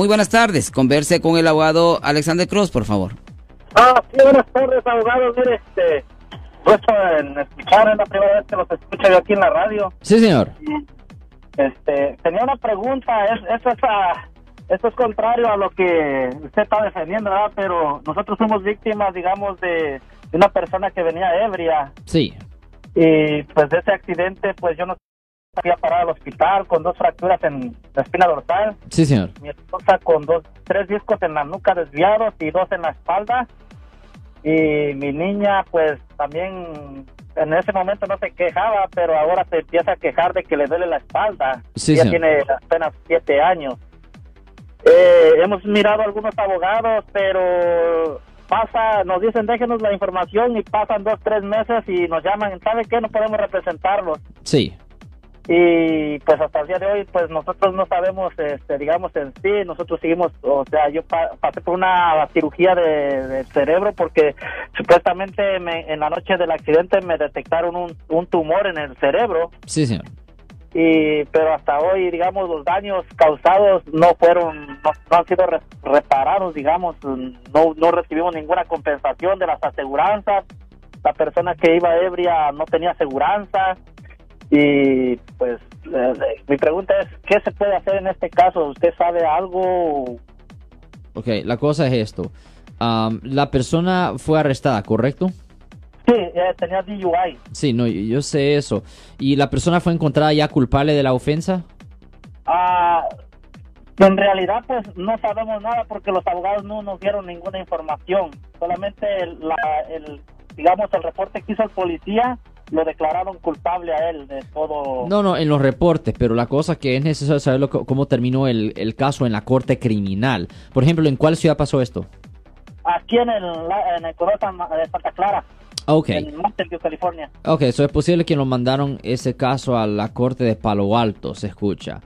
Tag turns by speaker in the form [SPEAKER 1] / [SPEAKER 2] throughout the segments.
[SPEAKER 1] Muy buenas tardes. Converse con el abogado Alexander Cross, por favor.
[SPEAKER 2] Ah, sí, buenas tardes, abogado. Mire, este, puesto en escuchar, es la primera vez que los escucho yo aquí en la radio.
[SPEAKER 3] Sí, señor.
[SPEAKER 2] Este, tenía una pregunta, es, es esa, esto es contrario a lo que usted está defendiendo, ¿verdad? Pero nosotros somos víctimas, digamos, de, de una persona que venía ebria
[SPEAKER 3] Sí.
[SPEAKER 2] y pues de ese accidente, pues yo no había parado al hospital con dos fracturas en la espina dorsal.
[SPEAKER 3] Sí, señor.
[SPEAKER 2] mi esposa con dos, tres discos en la nuca desviados y dos en la espalda. Y mi niña, pues también en ese momento no se quejaba, pero ahora se empieza a quejar de que le duele la espalda.
[SPEAKER 3] Sí,
[SPEAKER 2] Ella
[SPEAKER 3] señor.
[SPEAKER 2] tiene apenas siete años. Eh, hemos mirado a algunos abogados, pero pasa, nos dicen déjenos la información y pasan dos, tres meses y nos llaman, ¿sabe qué? No podemos representarlos
[SPEAKER 3] Sí.
[SPEAKER 2] Y pues hasta el día de hoy pues nosotros no sabemos este digamos en sí nosotros seguimos o sea yo pa- pasé por una cirugía de, de cerebro porque supuestamente me- en la noche del accidente me detectaron un, un tumor en el cerebro.
[SPEAKER 3] Sí, señor.
[SPEAKER 2] y pero hasta hoy digamos los daños causados no fueron no, no han sido re- reparados digamos. No no recibimos ninguna compensación de las aseguranzas. La persona que iba ebria no tenía aseguranza y pues eh, mi pregunta es qué se puede hacer en este caso usted sabe algo
[SPEAKER 3] Ok, la cosa es esto. Am, la persona fue arrestada, ¿correcto?
[SPEAKER 2] sí eh, tenía DUI
[SPEAKER 3] Sí, no, yo, yo sé eso. ¿Y la persona fue encontrada ya culpable de la ofensa?
[SPEAKER 2] Ah, en realidad, pues no sabemos nada porque los abogados no nos dieron ninguna información. Solamente el, la- el, digamos, el reporte que hizo el policía lo declararon culpable a él de todo.
[SPEAKER 3] No, no, en los reportes, pero la cosa que es necesario saber lo- cómo terminó el, el caso en la corte criminal. Por ejemplo, ¿en cuál ciudad pasó esto?
[SPEAKER 2] Aquí en el, la- en el de Santa Clara,
[SPEAKER 3] Ok.
[SPEAKER 2] en Mountain View, California.
[SPEAKER 3] Ok, eso es posible que nos mandaron ese caso a la corte de Palo Alto, se escucha.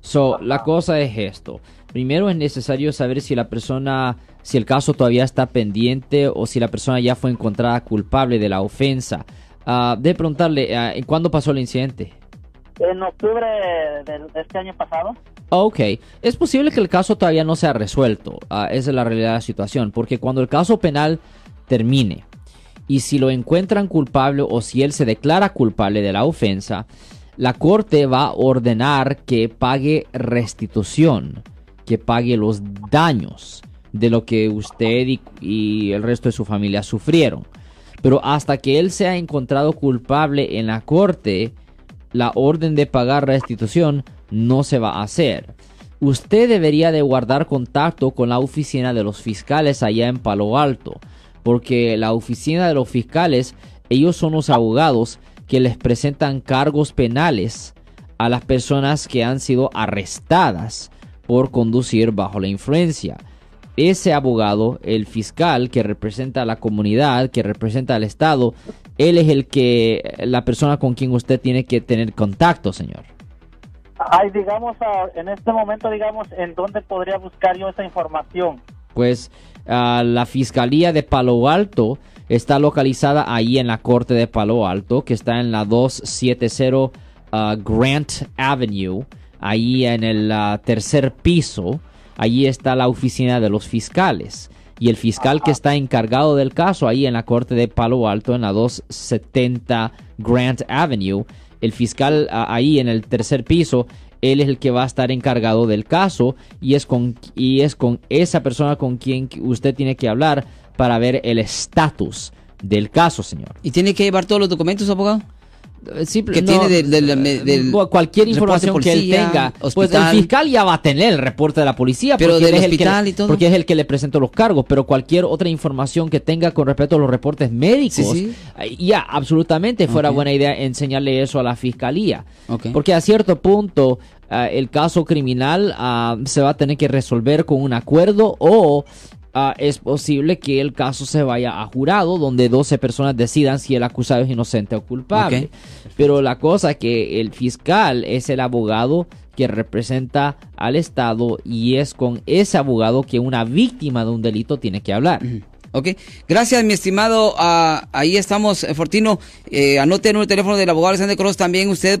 [SPEAKER 3] So, la cosa es esto. Primero es necesario saber si la persona, si el caso todavía está pendiente o si la persona ya fue encontrada culpable de la ofensa. Ah, de preguntarle, ah, ¿cuándo pasó el incidente?
[SPEAKER 2] En octubre de este año pasado.
[SPEAKER 3] Ok, es posible que el caso todavía no sea resuelto. Ah, esa es la realidad de la situación. Porque cuando el caso penal termine y si lo encuentran culpable o si él se declara culpable de la ofensa, la corte va a ordenar que pague restitución, que pague los daños de lo que usted y, y el resto de su familia sufrieron. Pero hasta que él sea encontrado culpable en la corte, la orden de pagar restitución no se va a hacer. Usted debería de guardar contacto con la oficina de los fiscales allá en Palo Alto, porque la oficina de los fiscales, ellos son los abogados que les presentan cargos penales a las personas que han sido arrestadas por conducir bajo la influencia. Ese abogado, el fiscal que representa a la comunidad, que representa al Estado, él es el que, la persona con quien usted tiene que tener contacto, señor.
[SPEAKER 2] Ay, digamos, en este momento, digamos, ¿en dónde podría buscar yo esa información?
[SPEAKER 3] Pues ah, la Fiscalía de Palo Alto está localizada ahí en la Corte de Palo Alto, que está en la 270 ah, Grant Avenue, ahí en el ah, tercer piso. Allí está la oficina de los fiscales. Y el fiscal que está encargado del caso ahí en la Corte de Palo Alto, en la 270 Grant Avenue, el fiscal ah, ahí en el tercer piso, él es el que va a estar encargado del caso y es con, y es con esa persona con quien usted tiene que hablar para ver el estatus del caso, señor.
[SPEAKER 1] ¿Y tiene que llevar todos los documentos, abogado?
[SPEAKER 3] Simple-
[SPEAKER 1] Que tiene del- del- del
[SPEAKER 3] Bueno, cualquier información que él tenga, pues
[SPEAKER 1] hospital.
[SPEAKER 3] el fiscal ya va a tener el reporte de la policía,
[SPEAKER 1] Pero
[SPEAKER 3] porque
[SPEAKER 1] del
[SPEAKER 3] es el que
[SPEAKER 1] hospital y todo.
[SPEAKER 3] porque es el que le presentó los cargos, pero cualquier otra información que tenga con respecto a los reportes médicos,
[SPEAKER 1] Sí, sí.
[SPEAKER 3] eh, ya absolutamente fuera buena idea enseñarle eso a la fiscalía, porque a cierto punto ah, el caso criminal ah, se va a tener que resolver con un acuerdo o ah, es posible que el caso se vaya a jurado donde 12 personas decidan si el acusado es inocente o culpable. Pero la cosa que el fiscal es el abogado que representa al Estado y es con ese abogado que una víctima de un delito tiene que hablar.
[SPEAKER 1] Ok, gracias mi estimado, ah, ahí estamos, eh, Fortino, eh, anote el número de teléfono del abogado Alexander Cross también usted.